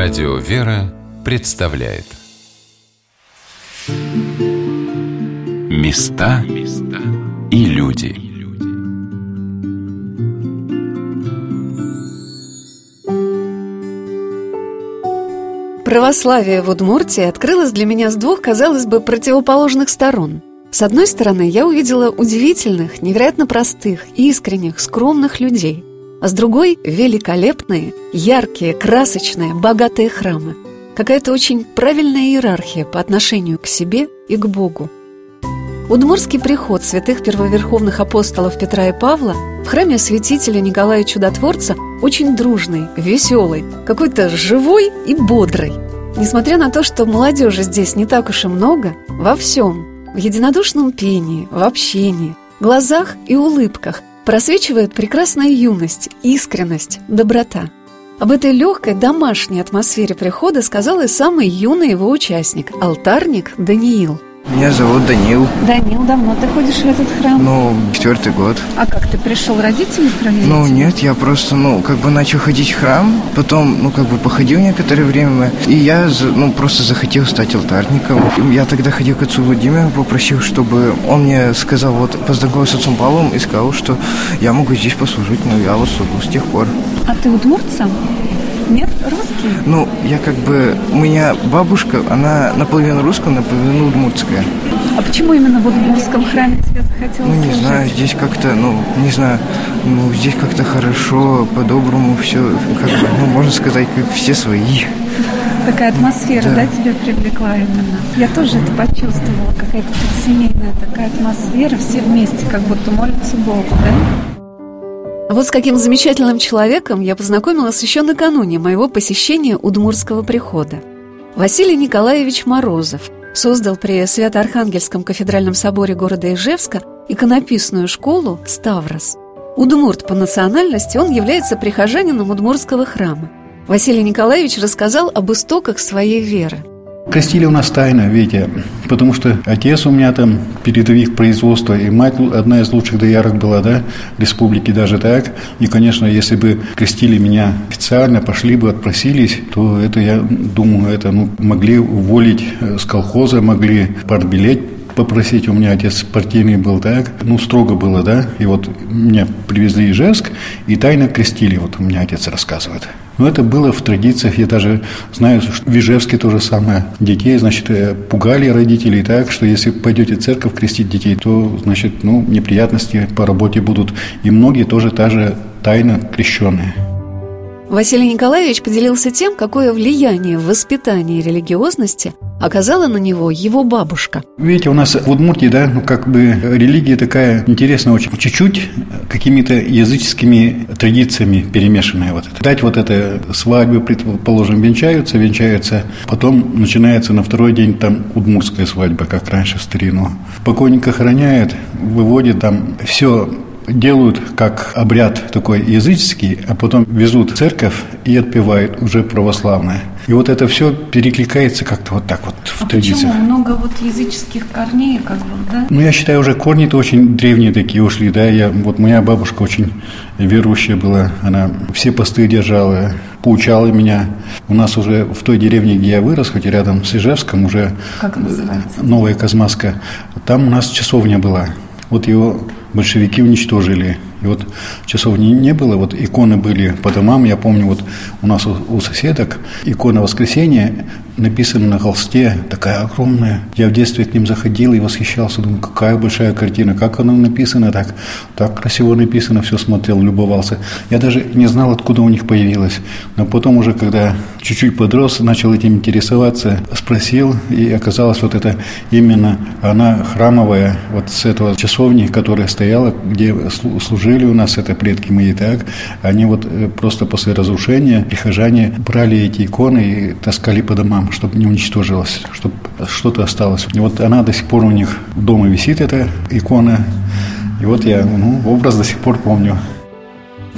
Радио «Вера» представляет. Места и люди. Православие в Удмуртии открылось для меня с двух, казалось бы, противоположных сторон. С одной стороны, я увидела удивительных, невероятно простых, искренних, скромных людей – а с другой – великолепные, яркие, красочные, богатые храмы. Какая-то очень правильная иерархия по отношению к себе и к Богу. Удмурский приход святых первоверховных апостолов Петра и Павла в храме святителя Николая Чудотворца очень дружный, веселый, какой-то живой и бодрый. Несмотря на то, что молодежи здесь не так уж и много, во всем, в единодушном пении, в общении, глазах и улыбках просвечивает прекрасная юность, искренность, доброта. Об этой легкой домашней атмосфере прихода сказал и самый юный его участник – алтарник Даниил – меня зовут Данил. Данил, давно ты ходишь в этот храм? Ну, четвертый год. А как ты пришел, родители провели? Ну, нет, я просто, ну, как бы начал ходить в храм, потом, ну, как бы походил некоторое время, и я, ну, просто захотел стать алтарником. Я тогда ходил к отцу Владимиру, попросил, чтобы он мне сказал, вот, познакомился с отцом Павлом и сказал, что я могу здесь послужить, ну, я вот служу с тех пор. А ты удмуртца? Нет? Русский? Ну, я как бы... У меня бабушка, она наполовину русская, наполовину удмуртская. А почему именно в удмуртском храме тебе захотелось Ну, не служить? знаю, здесь как-то, ну, не знаю, ну, здесь как-то хорошо, по-доброму все, как бы, ну, можно сказать, как все свои. Такая атмосфера, да. да, тебя привлекла именно? Я тоже это почувствовала, какая-то семейная такая атмосфера, все вместе как будто молятся Богу, да? Вот с каким замечательным человеком я познакомилась еще накануне моего посещения Удмурского прихода. Василий Николаевич Морозов создал при Свято-Архангельском кафедральном соборе города Ижевска иконописную школу «Ставрос». Удмурт по национальности, он является прихожанином Удмурского храма. Василий Николаевич рассказал об истоках своей веры – Крестили у нас тайно, видите, потому что отец у меня там передовик производства, и мать одна из лучших доярок была, да, республики даже так. И, конечно, если бы крестили меня официально, пошли бы, отпросились, то это, я думаю, это ну, могли уволить с колхоза, могли партбилет попросить, у меня отец партийный был так, ну, строго было, да, и вот меня привезли из Ижевск и тайно крестили, вот у меня отец рассказывает. Но это было в традициях. Я даже знаю, что в Ижевске то же самое. Детей, значит, э, пугали родителей так, что если пойдете в церковь крестить детей, то, значит, ну, неприятности по работе будут. И многие тоже та же тайно крещенные. Василий Николаевич поделился тем, какое влияние в воспитании религиозности оказала на него его бабушка. Видите, у нас в Удмуртии, да, ну, как бы религия такая интересная очень. Чуть-чуть какими-то языческими традициями перемешанная вот это. Дать вот это свадьбы, предположим, венчаются, венчаются, потом начинается на второй день там удмуртская свадьба, как раньше в старину. Покойника охраняет, выводит там все делают как обряд такой языческий, а потом везут в церковь и отпевают уже православное. И вот это все перекликается как-то вот так вот в а традициях. Почему много вот языческих корней, как бы, да? Ну, я считаю, уже корни-то очень древние такие ушли, да. Я, вот моя бабушка очень верующая была, она все посты держала, поучала меня. У нас уже в той деревне, где я вырос, хоть и рядом с Ижевском, уже как называется? Новая Казмаска, там у нас часовня была. Вот его большевики уничтожили. И вот часов не, не было, вот иконы были по домам. Я помню, вот у нас у, у соседок икона воскресения написана на холсте, такая огромная. Я в детстве к ним заходил и восхищался, думаю, какая большая картина, как она написана так, так красиво написано, все смотрел, любовался. Я даже не знал, откуда у них появилась. Но потом уже, когда чуть-чуть подрос, начал этим интересоваться, спросил, и оказалось, вот это именно она храмовая, вот с этого часовни, которая стояла, где служили жили у нас, это предки мои, так, они вот э, просто после разрушения прихожане брали эти иконы и таскали по домам, чтобы не уничтожилось, чтобы что-то осталось. И вот она до сих пор у них дома висит, эта икона, и вот я ну, образ до сих пор помню.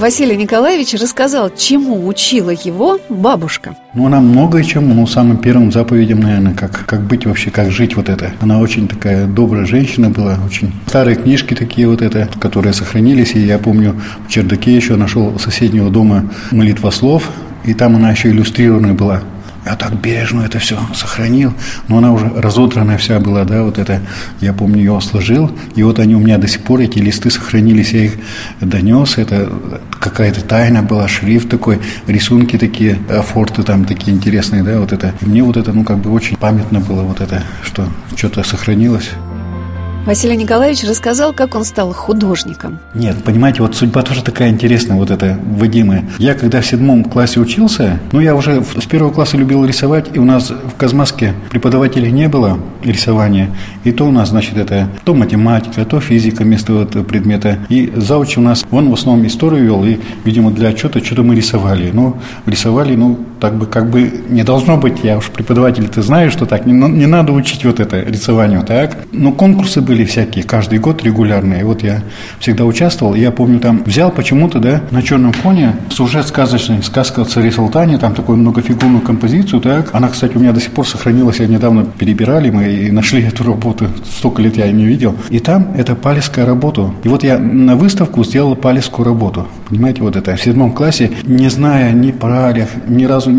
Василий Николаевич рассказал, чему учила его бабушка. Ну, она многое чему, ну, самым первым заповедям, наверное, как, как быть вообще, как жить вот это. Она очень такая добрая женщина была, очень старые книжки такие вот это, которые сохранились, и я помню, в чердаке еще нашел соседнего дома молитва слов, и там она еще иллюстрированная была. Я так бережно это все сохранил, но она уже разодранная вся была, да, вот это, я помню, ее сложил, и вот они у меня до сих пор, эти листы сохранились, я их донес, это какая-то тайна была, шрифт такой, рисунки такие, форты там такие интересные, да, вот это. И мне вот это, ну, как бы очень памятно было вот это, что что-то сохранилось. Василий Николаевич рассказал, как он стал художником. Нет, понимаете, вот судьба тоже такая интересная, вот эта Вадимы. Я когда в седьмом классе учился, ну, я уже с первого класса любил рисовать, и у нас в Казмаске преподавателей не было рисования. И то у нас, значит, это то математика, то физика вместо этого предмета. И зауч у нас, он в основном историю вел, и, видимо, для отчета что-то мы рисовали. Ну, рисовали, ну, так бы, как бы не должно быть, я уж преподаватель, ты знаешь, что так, не, не надо учить вот это рисование, так. Но конкурсы были всякие, каждый год регулярные. Вот я всегда участвовал, я помню, там взял почему-то, да, на черном фоне сюжет сказочный, сказка о царе Салтане, там такую многофигурную композицию, так. Она, кстати, у меня до сих пор сохранилась, я недавно перебирали мы и нашли эту работу, столько лет я ее не видел. И там это палеская работа. И вот я на выставку сделал палескую работу. Понимаете, вот это в седьмом классе, не зная ни про ни разу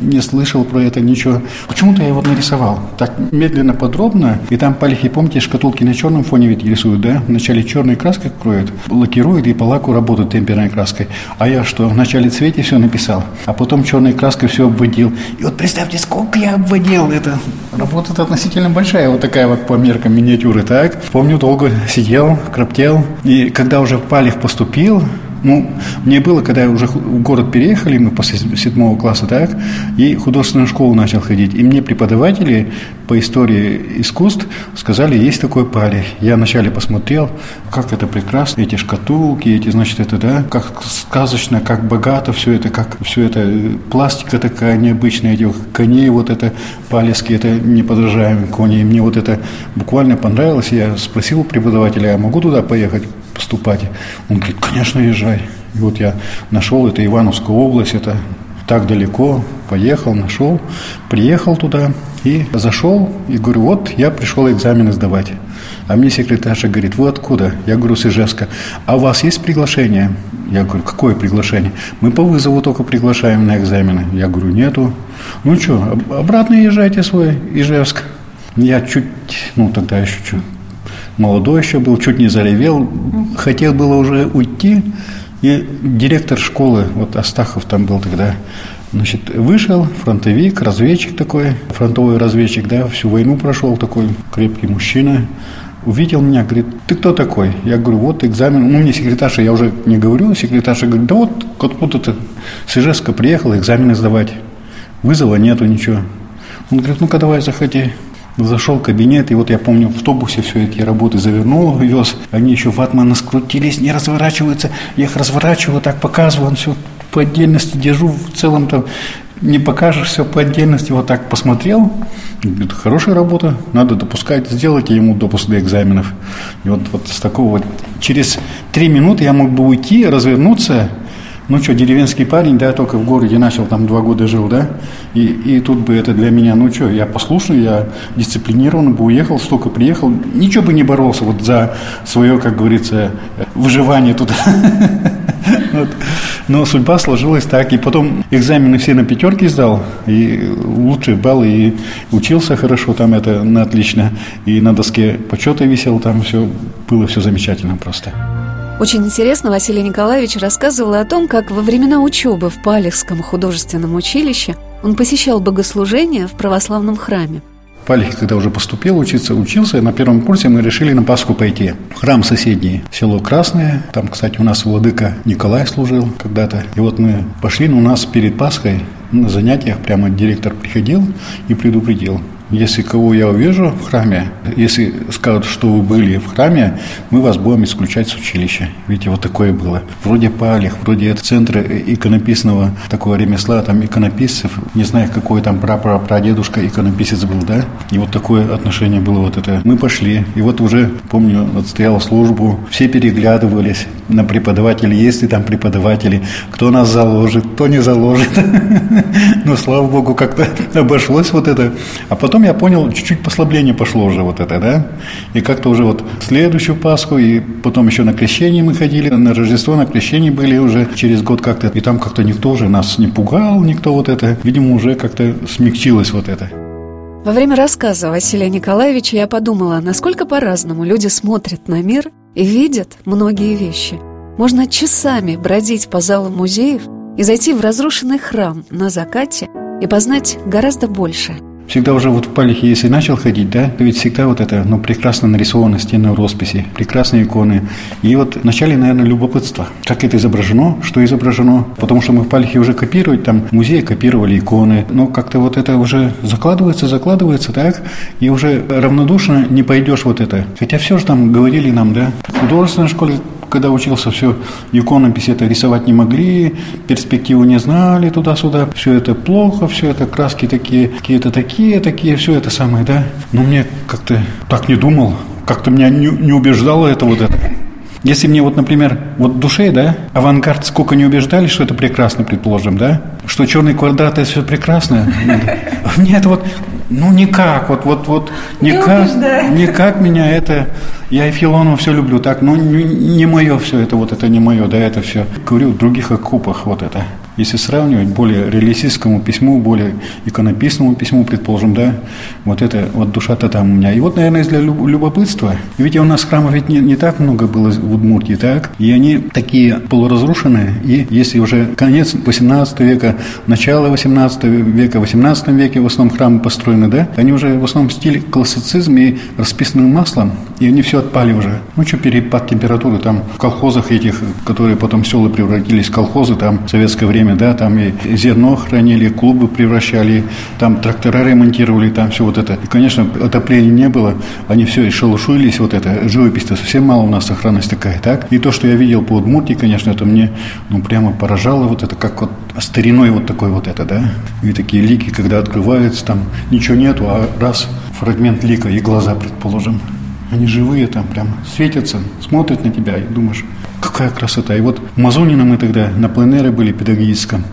не слышал про это ничего. Почему-то я его нарисовал так медленно, подробно. И там палихи, помните, шкатулки на черном фоне ведь рисуют, да? Вначале черной краской кроют, лакируют и по лаку работают темперной краской. А я что, вначале цвете все написал, а потом черной краской все обводил. И вот представьте, сколько я обводил. Это работа относительно большая, вот такая вот по меркам миниатюры, так? Помню, долго сидел, кроптел. И когда уже Палих поступил, ну, мне было, когда я уже в город переехали, мы после седьмого класса, так, и художественную школу начал ходить. И мне преподаватели по истории искусств сказали, есть такой палех. Я вначале посмотрел, как это прекрасно, эти шкатулки, эти, значит, это, да, как сказочно, как богато все это, как все это, пластика такая необычная, этих коней, вот это, палески, это неподражаемые кони. И мне вот это буквально понравилось. Я спросил преподавателя, я могу туда поехать? Поступать. Он говорит, конечно, езжай. И вот я нашел, это Ивановская область, это так далеко, поехал, нашел, приехал туда и зашел, и говорю, вот я пришел экзамены сдавать. А мне секретарша говорит, вы откуда? Я говорю, с Ижевска. А у вас есть приглашение? Я говорю, какое приглашение? Мы по вызову только приглашаем на экзамены. Я говорю, нету. Ну что, обратно езжайте свой Ижевск. Я чуть, ну тогда еще чуть молодой еще был, чуть не заревел, хотел было уже уйти, и директор школы, вот Астахов там был тогда, значит, вышел, фронтовик, разведчик такой, фронтовой разведчик, да, всю войну прошел, такой крепкий мужчина, увидел меня, говорит, ты кто такой? Я говорю, вот экзамен, ну, мне секретарша, я уже не говорю, секретарша говорит, да вот, откуда ты с Ижевска приехал экзамены сдавать, вызова нету, ничего. Он говорит, ну-ка давай заходи. Зашел в кабинет, и вот я помню, в автобусе все эти работы завернул, вез. Они еще ватманы скрутились, не разворачиваются. Я их разворачиваю, так показываю, он все по отдельности держу, в целом там не покажешь все по отдельности, вот так посмотрел, это хорошая работа, надо допускать, сделайте ему допуск до экзаменов. И вот, вот с такого вот, через три минуты я мог бы уйти, развернуться, ну что, деревенский парень, да, только в городе начал, там два года жил, да, и, и тут бы это для меня, ну что, я послушный, я дисциплинированно бы уехал, столько приехал, ничего бы не боролся вот за свое, как говорится, выживание тут. Но судьба сложилась так. И потом экзамены все на пятерки сдал, и лучшие баллы, и учился хорошо там это на отлично. И на доске почета висел, там все было все замечательно просто. Очень интересно Василий Николаевич рассказывал о том, как во времена учебы в Палехском художественном училище он посещал богослужения в православном храме. Палих, когда уже поступил учиться, учился, на первом курсе мы решили на Пасху пойти. Храм соседний, село Красное. Там, кстати, у нас владыка Николай служил когда-то. И вот мы пошли, но у нас перед Пасхой на занятиях прямо директор приходил и предупредил. Если кого я увижу в храме, если скажут, что вы были в храме, мы вас будем исключать с училища. Видите, вот такое было. Вроде Палих, вроде это центр иконописного такого ремесла, там иконописцев, не знаю, какой там прапра, прадедушка иконописец был, да? И вот такое отношение было вот это. Мы пошли, и вот уже, помню, отстоял службу, все переглядывались на преподавателей, есть ли там преподаватели, кто нас заложит, кто не заложит. Но, слава богу, как-то обошлось вот это. А потом потом я понял, чуть-чуть послабление пошло уже вот это, да. И как-то уже вот следующую Пасху, и потом еще на крещение мы ходили, на Рождество, на крещение были уже через год как-то. И там как-то никто уже нас не пугал, никто вот это. Видимо, уже как-то смягчилось вот это. Во время рассказа Василия Николаевича я подумала, насколько по-разному люди смотрят на мир и видят многие вещи. Можно часами бродить по залам музеев и зайти в разрушенный храм на закате и познать гораздо больше – всегда уже вот в Палихе, если начал ходить, да, то ведь всегда вот это, ну, прекрасно нарисовано стены росписи, прекрасные иконы. И вот вначале, наверное, любопытство, как это изображено, что изображено, потому что мы в Палихе уже копировать, там, музеи копировали иконы, но как-то вот это уже закладывается, закладывается, так, и уже равнодушно не пойдешь вот это. Хотя все же там говорили нам, да, в художественной школе когда учился, все, иконопись это рисовать не могли, перспективу не знали туда-сюда, все это плохо, все это краски такие, какие-то такие, такие, все это самое, да. Но мне как-то так не думал, как-то меня не, не убеждало это вот это. Если мне вот, например, вот в душе, да, авангард сколько не убеждали, что это прекрасно, предположим, да, что черный квадрат это все прекрасно. Нет, вот, ну никак, вот, вот, вот, никак, никак меня это, я и Филонова все люблю, так, ну не, не мое все это, вот это не мое, да, это все. Говорю, в других окупах вот это. Если сравнивать более реалистическому письму, более иконописному письму, предположим, да, вот это, вот душа-то там у меня. И вот, наверное, из-за любопытства. Ведь у нас храмов ведь не, не так много было в Удмуртии, так? И они такие полуразрушенные. И если уже конец 18 века, начало 18 века, в 18 веке в основном храмы построены, да, они уже в основном в стиле классицизм и расписаны маслом, и они все отпали уже. Ну, что перепад температуры там в колхозах этих, которые потом села превратились в колхозы, там советское время время, да, там и зерно хранили, клубы превращали, там трактора ремонтировали, там все вот это. И, конечно, отопления не было, они все и шелушились, вот это, живопись-то совсем мало у нас сохранность такая, так? И то, что я видел по Удмуртии, конечно, это мне, ну, прямо поражало вот это, как вот стариной вот такой вот это, да? И такие лики, когда открываются, там ничего нету, а раз фрагмент лика и глаза, предположим, они живые там прям светятся, смотрят на тебя и думаешь, Какая красота. И вот в Мазонино мы тогда на пленере были педагогическом.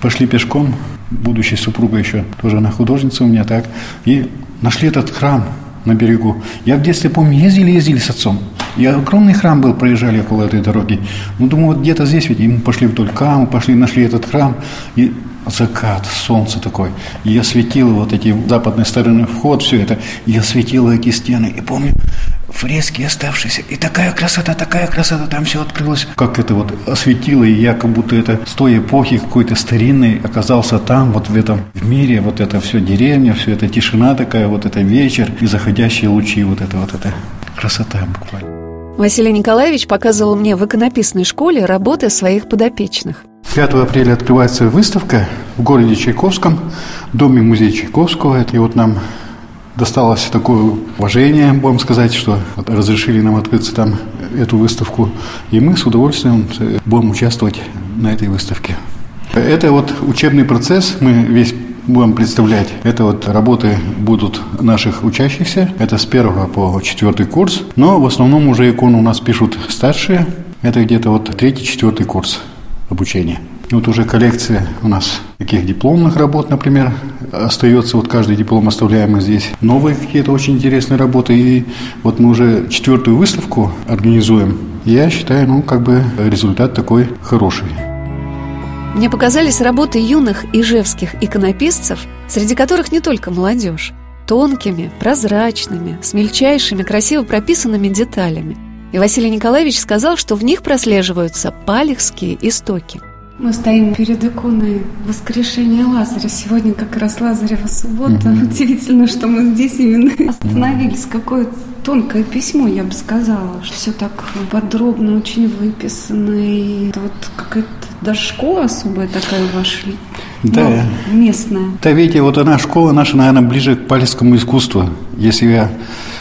Пошли пешком, будущая супруга еще, тоже она художница у меня, так. И нашли этот храм на берегу. Я в детстве помню, ездили-ездили с отцом. И огромный храм был, проезжали около этой дороги. Ну, думаю, вот где-то здесь ведь. И мы пошли вдоль Каму, пошли, нашли этот храм. И закат, солнце такое. И я светил вот эти западной стороны вход, все это. Я светил эти стены. И помню, фрески оставшиеся. И такая красота, такая красота, там все открылось. Как это вот осветило, и я как будто это с той эпохи какой-то старинной оказался там, вот в этом в мире, вот это все деревня, все это тишина такая, вот это вечер и заходящие лучи, вот это вот это красота буквально. Василий Николаевич показывал мне в иконописной школе работы своих подопечных. 5 апреля открывается выставка в городе Чайковском, в доме музея Чайковского. И вот нам досталось такое уважение, будем сказать, что разрешили нам открыться там эту выставку. И мы с удовольствием будем участвовать на этой выставке. Это вот учебный процесс, мы весь будем представлять. Это вот работы будут наших учащихся. Это с первого по четвертый курс. Но в основном уже иконы у нас пишут старшие. Это где-то вот третий, четвертый курс обучения. Вот уже коллекция у нас таких дипломных работ, например, остается. Вот каждый диплом оставляем здесь. Новые какие-то очень интересные работы. И вот мы уже четвертую выставку организуем. Я считаю, ну, как бы результат такой хороший. Мне показались работы юных ижевских иконописцев, среди которых не только молодежь, тонкими, прозрачными, с мельчайшими, красиво прописанными деталями. И Василий Николаевич сказал, что в них прослеживаются палехские истоки – мы стоим перед иконой воскрешения Лазаря. Сегодня как раз Лазарева суббота. Mm-hmm. Удивительно, что мы здесь именно остановились. Какое тонкое письмо, я бы сказала. Что все так подробно, очень выписано. И вот какая-то даже школа особая такая вошли. Да. Но местная. Да, видите, вот она школа наша, наверное, ближе к палецкому искусству. Если я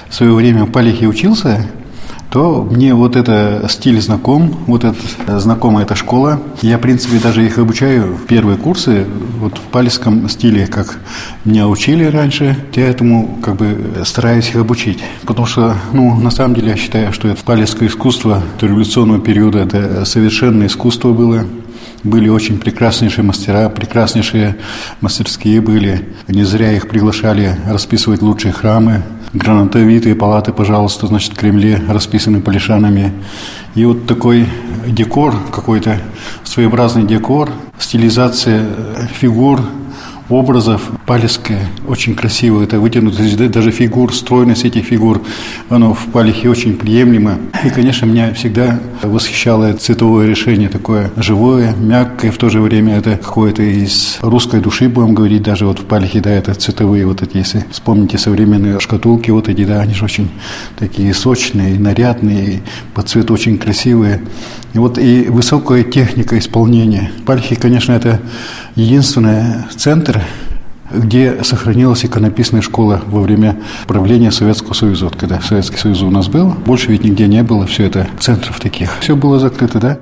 в свое время в Палихе учился, то мне вот это стиль знаком, вот это знакома эта школа. Я, в принципе, даже их обучаю в первые курсы вот в палеском стиле, как меня учили раньше. Я этому как бы стараюсь их обучить. Потому что, ну, на самом деле, я считаю, что это палеское искусство революционного периода, это совершенное искусство было. были очень прекраснейшие мастера, прекраснейшие мастерские были. Не зря их приглашали расписывать лучшие храмы. Гранатовитые палаты, пожалуйста, значит, Кремле расписаны полишанами. И вот такой декор какой-то, своеобразный декор, стилизация фигур, образов. Палеская очень красиво, это вытянутость даже фигур, стройность этих фигур, оно в Палихе очень приемлемо. И, конечно, меня всегда восхищало цветовое решение, такое живое, мягкое, в то же время это какое-то из русской души, будем говорить, даже вот в Палихе, да, это цветовые вот эти, если вспомните современные шкатулки вот эти, да, они же очень такие сочные, нарядные, по цвету очень красивые. И вот и высокая техника исполнения. Пальхи, конечно, это единственный центр, где сохранилась иконописная школа во время правления Советского Союза. Вот когда Советский Союз у нас был, больше ведь нигде не было, все это центров таких. Все было закрыто, да?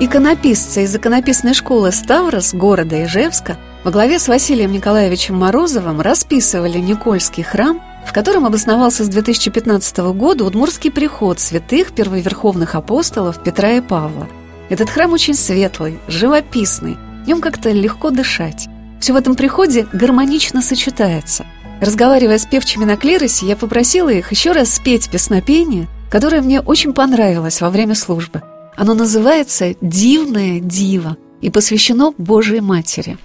Иконописцы из иконописной школы Ставрос города Ижевска во главе с Василием Николаевичем Морозовым расписывали Никольский храм, в котором обосновался с 2015 года Удмурский приход святых первоверховных апостолов Петра и Павла. Этот храм очень светлый, живописный, в нем как-то легко дышать. Все в этом приходе гармонично сочетается. Разговаривая с певчими на клиросе, я попросила их еще раз спеть песнопение, которое мне очень понравилось во время службы. Оно называется «Дивное диво» и посвящено Божьей Матери.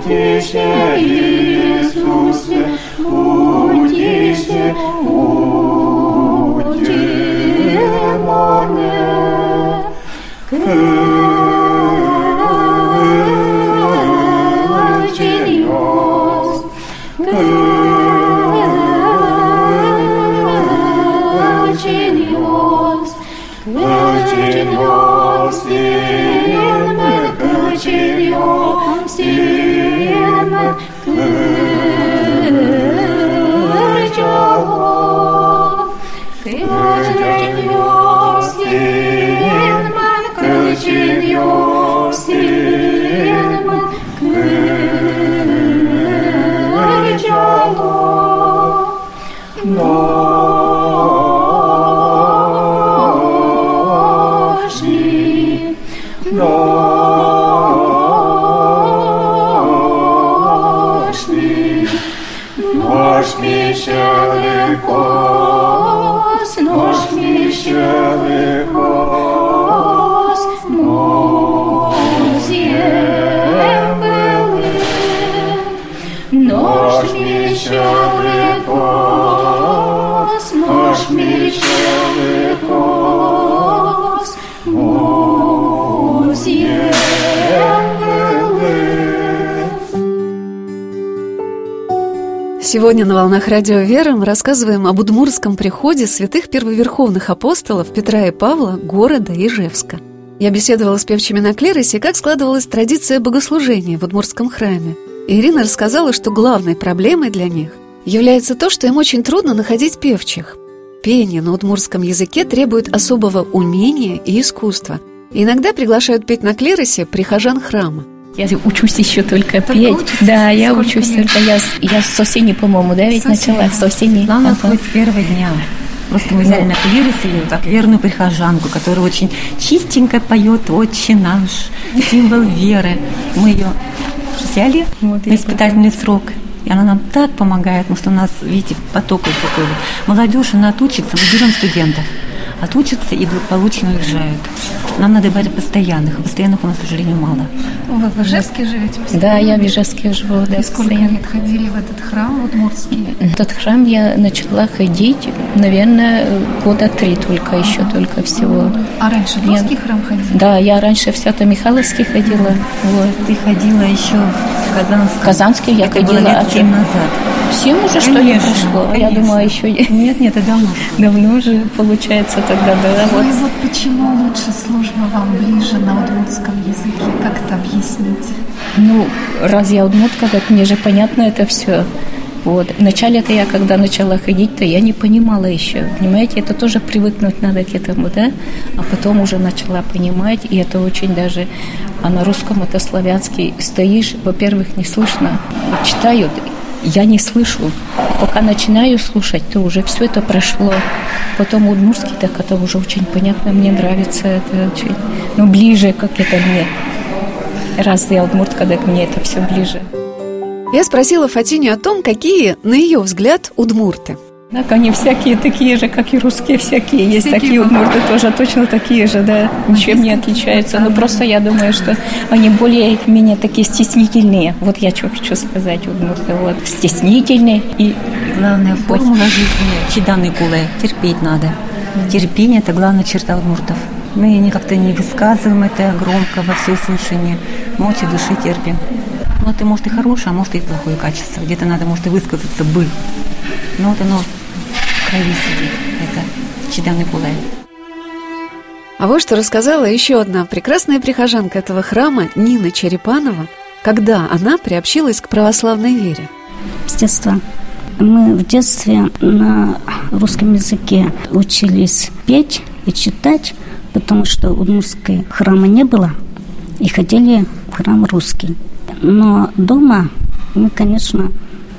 Утище, Иисусе, утище, утище. Сегодня на «Волнах Радио Вера» мы рассказываем об удмурском приходе святых первоверховных апостолов Петра и Павла города Ижевска. Я беседовала с певчими на клиросе, как складывалась традиция богослужения в удмурском храме. Ирина рассказала, что главной проблемой для них является то, что им очень трудно находить певчих. Пение на удмурском языке требует особого умения и искусства. Иногда приглашают петь на клиросе прихожан храма. Я учусь еще только, только петь. Учитесь? Да, я Сколько учусь лет? только. Я, я с осени, по-моему, да, ведь с начала? С осени. Главное, ага. с первого дня. Просто мы взяли на клирос ее, так, верную прихожанку, которая очень чистенько поет «Отче наш», символ веры. Мы ее взяли вот на испытательный срок. И она нам так помогает, потому что у нас, видите, поток такой. Молодежь, она отучится, мы берем студентов. Отучатся и благополучно уезжают. Нам надо брать постоянных, а постоянных у нас, к сожалению, мало. Вы в Ижевске живете? Да, я в Ижевске живу. Да, и сколько постоянно. лет ходили в этот храм удмуртский? В этот храм я начала ходить, наверное, года три только еще, только всего. А раньше в русский я... храм ходили? Да, я раньше в Свято-Михайловский ходила. Вот. Ты ходила еще в Казанский? В Казанский я Это ходила. Было лет 7 назад. Семь уже, что ли, прошло? Конечно. Я думаю, еще... Нет, нет, это давно. Давно уже, получается, тогда, да. Ну вот. и вот почему лучше служба вам ближе на удмуртском языке? Как это объяснить? Ну, раз я удмуртка, так мне же понятно это все. Вот. Вначале-то я, когда начала ходить, то я не понимала еще. Понимаете, это тоже привыкнуть надо к этому, да? А потом уже начала понимать, и это очень даже... А на русском это славянский. Стоишь, во-первых, не слышно. Читают, я не слышу. Пока начинаю слушать, то уже все это прошло. Потом удмурский, так это уже очень понятно, мне нравится это очень. Ну, ближе, как это мне. Раз я удмуртка, так мне это все ближе. Я спросила Фатиню о том, какие, на ее взгляд, удмурты – так, они всякие такие же, как и русские всякие. Есть всякие такие удмурты тоже точно такие же, да, ничем не отличаются. Но просто я думаю, что они более-менее такие стеснительные. Вот я что хочу сказать, удмурты, вот, стеснительные. И главная формула жизни, чеданы куле, терпеть надо. Терпение – это главная черта удмуртов. Мы как-то не высказываем это громко во всеуслышание. Молча души терпим. Ну, это может и хорошее, а может и плохое качество. Где-то надо, может, и высказаться бы. Но вот оно крови сидит. Это Чидан Николай. А вот что рассказала еще одна прекрасная прихожанка этого храма Нина Черепанова, когда она приобщилась к православной вере. С детства мы в детстве на русском языке учились петь и читать, потому что удмуртской храма не было, и ходили в храм русский. Но дома мы, конечно,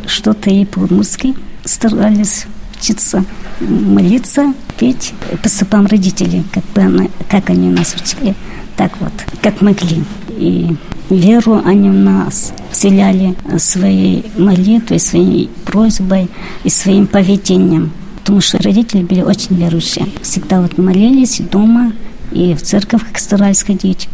что-то и по-удмуртски старались учиться молиться, петь по стопам родителей, как, бы она, как они нас учили, так вот, как могли. И веру они в нас вселяли своей молитвой, своей просьбой и своим поведением. Потому что родители были очень верующие. Всегда вот молились дома, и в церковь как старались ходить.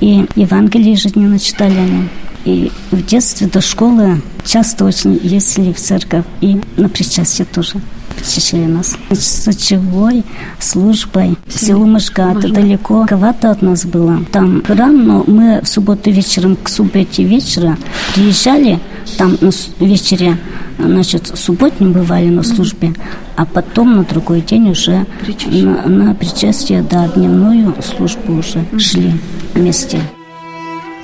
И Евангелие ежедневно читали они. И в детстве до школы часто очень ездили в церковь и на причастие тоже причащали нас. С ночевой службой в село Мышка, это далеко, ковато от нас было. Там храм, но мы в субботу вечером к субботе вечера приезжали, там на вечере, значит, субботним бывали на службе, а потом на другой день уже на, на причастие, да, дневную службу уже шли вместе.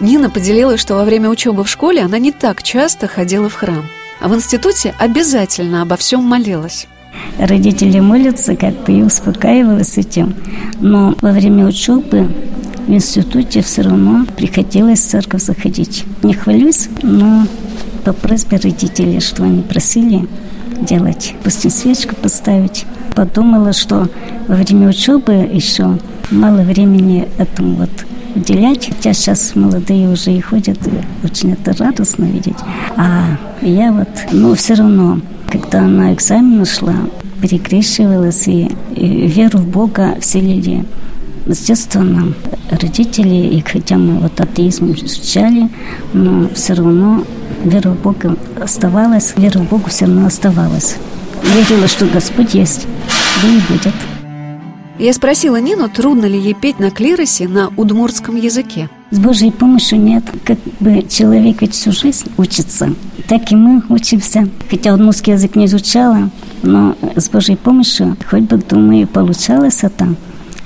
Нина поделилась, что во время учебы в школе она не так часто ходила в храм, а в институте обязательно обо всем молилась. Родители молятся, как бы и успокаивалась этим. Но во время учебы в институте все равно приходилось в церковь заходить. Не хвалюсь, но по просьбе родителей, что они просили делать, пусть свечку поставить. Подумала, что во время учебы еще мало времени этому вот уделять. Хотя сейчас молодые уже и ходят, и очень это радостно видеть. А я вот, ну, все равно, когда на экзамен шла, перекрещивалась и, и веру в Бога вселили с детства нам родители, и хотя мы вот атеизм изучали, но все равно вера в Бога оставалась, вера в Бога все равно оставалась. Верила, что Господь есть, да и будет. Я спросила Нину, трудно ли ей петь на клиросе на удмуртском языке. С Божьей помощью нет. Как бы человек ведь всю жизнь учится, так и мы учимся. Хотя удмуртский язык не изучала, но с Божьей помощью, хоть бы, думаю, получалось это.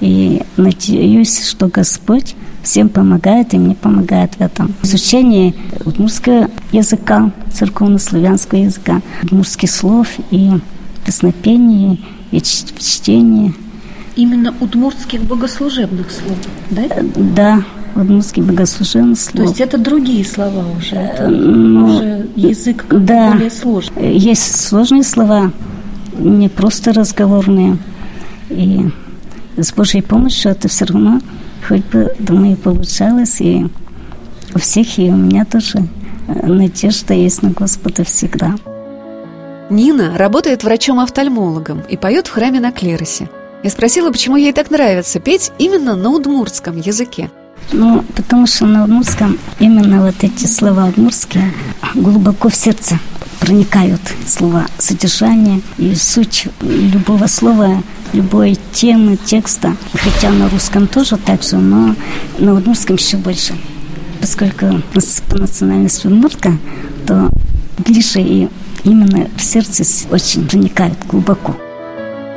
И надеюсь, что Господь всем помогает и мне помогает в этом. Изучение удмуртского языка, церковно-славянского языка, удмуртских слов и песнопение, и чтение – Именно удмуртских богослужебных слов, да? Э, да, удмуртских богослужебных слов. То есть это другие слова уже, это ну, уже язык да, более сложный. Есть сложные слова, не просто разговорные. И с Божьей помощью это все равно, хоть бы, думаю, получалось, и у всех, и у меня тоже э, надежда есть на Господа всегда. Нина работает врачом-офтальмологом и поет в храме на клиросе. Я спросила, почему ей так нравится петь именно на удмуртском языке. Ну, потому что на удмуртском именно вот эти слова удмуртские глубоко в сердце проникают слова содержание и суть любого слова, любой темы, текста. Хотя на русском тоже так же, но на удмуртском еще больше. Поскольку по национальности удмуртка, то ближе и именно в сердце очень проникают глубоко.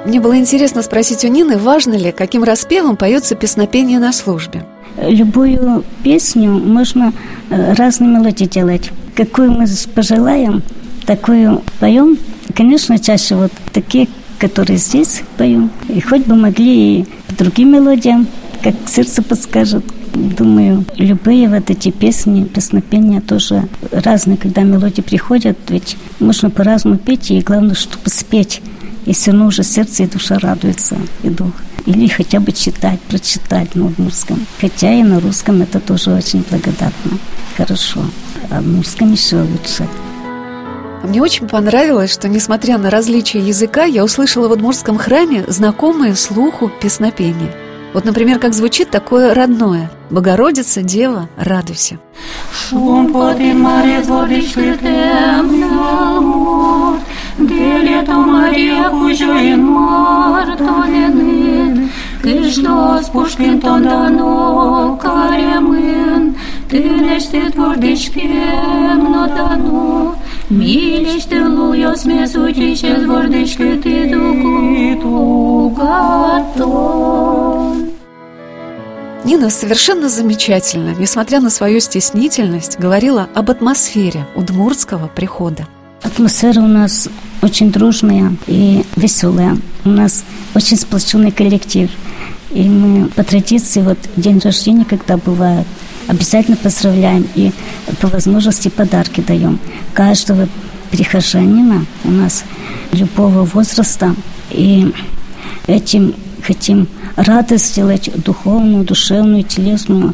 Мне было интересно спросить у Нины, важно ли, каким распевом поется песнопение на службе. Любую песню можно э, разные мелодии делать. Какую мы пожелаем, такую поем. Конечно, чаще вот такие, которые здесь поем. И хоть бы могли и другим мелодиям, как сердце подскажет. Думаю, любые вот эти песни, песнопения тоже разные, когда мелодии приходят, ведь можно по-разному петь, и главное, чтобы спеть. И все равно уже сердце и душа радуется, и дух. Или хотя бы читать, прочитать на удмуртском. Хотя и на русском это тоже очень благодатно, хорошо. А на русском еще лучше. Мне очень понравилось, что, несмотря на различия языка, я услышала в Удмуртском храме знакомые слуху песнопения. Вот, например, как звучит такое родное «Богородица, Дева, радуйся». Шум подин море водичли темно, де лето Мария кужоин мартоленин, Кыждос пушкин тондано каремын, Тынешти твордичкем нотано, Милишти луйос месутище твордички ты дугатон. Нина совершенно замечательно, несмотря на свою стеснительность, говорила об атмосфере удмуртского прихода. Атмосфера у нас очень дружная и веселая. У нас очень сплоченный коллектив. И мы по традиции, вот день рождения, когда бывает, обязательно поздравляем и по возможности подарки даем. Каждого прихожанина у нас любого возраста. И этим хотим радость сделать духовную, душевную, телесную.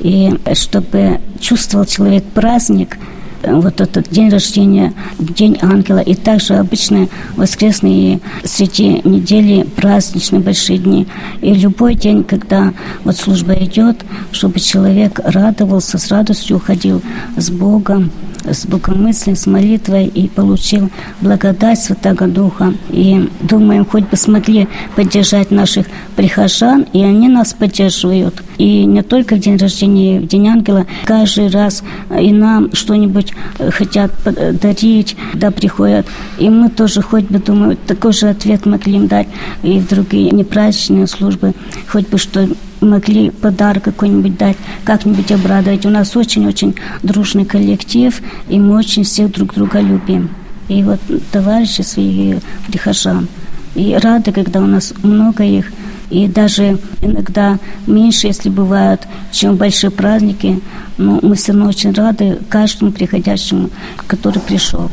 И чтобы чувствовал человек праздник – вот этот день рождения, день ангела, и также обычные воскресные среди недели праздничные большие дни. И любой день, когда вот служба идет, чтобы человек радовался, с радостью уходил с Богом, с богомыслием, с молитвой и получил благодать Святого Духа. И думаем, хоть бы смогли поддержать наших прихожан, и они нас поддерживают. И не только в день рождения, в день ангела, каждый раз и нам что-нибудь хотят дарить, да, приходят. И мы тоже хоть бы, думаю, такой же ответ могли им дать и в другие непраздничные службы, хоть бы что могли подарок какой-нибудь дать, как-нибудь обрадовать. У нас очень-очень дружный коллектив, и мы очень всех друг друга любим. И вот товарищи свои прихожан. И рады, когда у нас много их, и даже иногда меньше, если бывают, чем большие праздники, но мы все равно очень рады каждому приходящему, который пришел.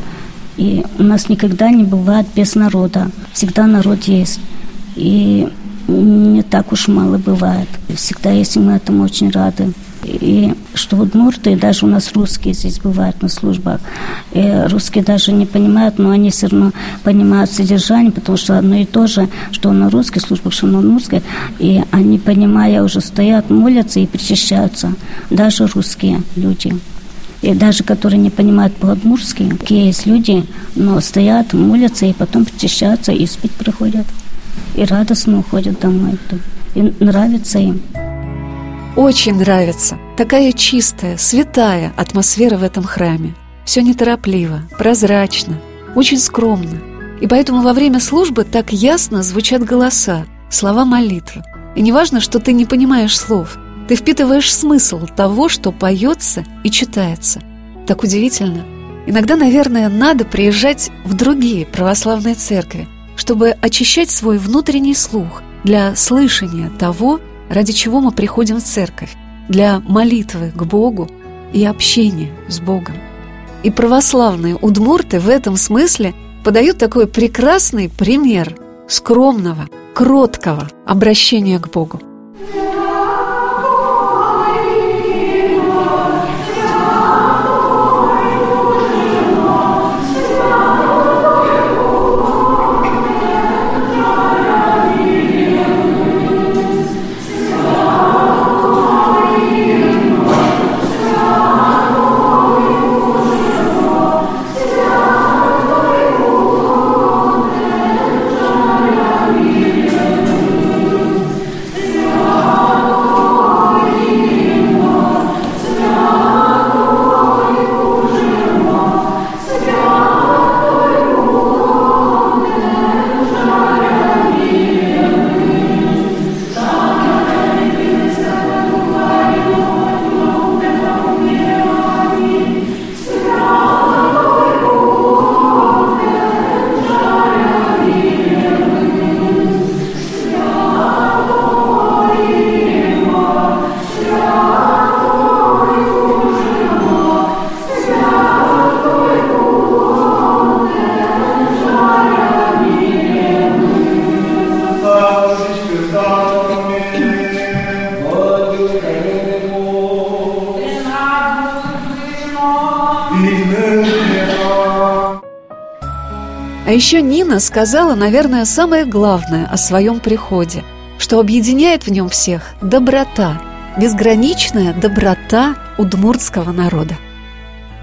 И у нас никогда не бывает без народа. Всегда народ есть. И не так уж мало бывает. Всегда есть, и мы этому очень рады. И что удмурты, даже у нас русские здесь бывают на службах, и русские даже не понимают, но они все равно понимают содержание, потому что одно и то же, что на русских службах, что на удмуртских, и они, понимая, уже стоят, молятся и причащаются, даже русские люди. И даже которые не понимают по-удмуртски, есть люди, но стоят, молятся и потом причащаются и спить приходят и радостно уходят домой. И нравится им. Очень нравится. Такая чистая, святая атмосфера в этом храме. Все неторопливо, прозрачно, очень скромно. И поэтому во время службы так ясно звучат голоса, слова молитвы. И не важно, что ты не понимаешь слов, ты впитываешь смысл того, что поется и читается. Так удивительно. Иногда, наверное, надо приезжать в другие православные церкви, чтобы очищать свой внутренний слух для слышания того, ради чего мы приходим в церковь, для молитвы к Богу и общения с Богом. И православные удмурты в этом смысле подают такой прекрасный пример скромного, кроткого обращения к Богу. Еще Нина сказала, наверное, самое главное о своем приходе, что объединяет в нем всех доброта, безграничная доброта удмуртского народа.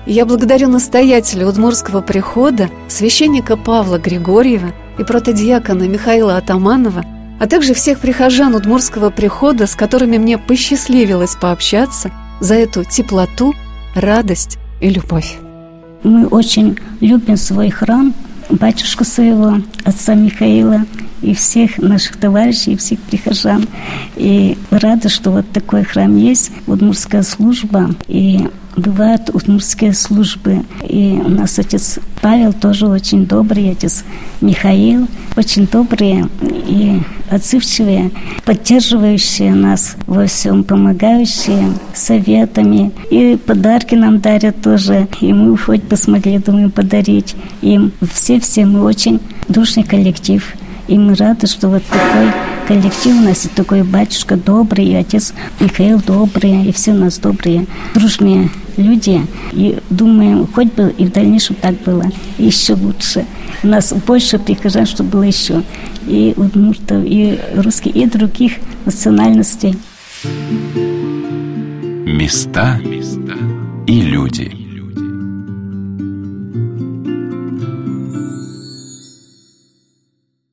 Я благодарю настоятеля Удмурского прихода, священника Павла Григорьева и протодиакона Михаила Атаманова, а также всех прихожан Удмурского прихода, с которыми мне посчастливилось пообщаться, за эту теплоту, радость и любовь. Мы очень любим свой храм, батюшку своего, отца Михаила, и всех наших товарищей, и всех прихожан. И рада, что вот такой храм есть, Удмурская служба. И бывают удмуртские службы. И у нас отец Павел тоже очень добрый, отец Михаил очень добрые и отзывчивые, поддерживающие нас во всем, помогающие советами. И подарки нам дарят тоже. И мы хоть бы смогли, думаю, подарить им. Все-все мы очень дружный коллектив. И мы рады, что вот такой коллектив у нас, и такой батюшка добрый, и отец Михаил добрый, и все у нас добрые, дружные люди. И думаем, хоть бы и в дальнейшем так было, еще лучше. У нас больше прихожан, чтобы было еще и удмуртов, и русских, и других национальностей. Места и люди.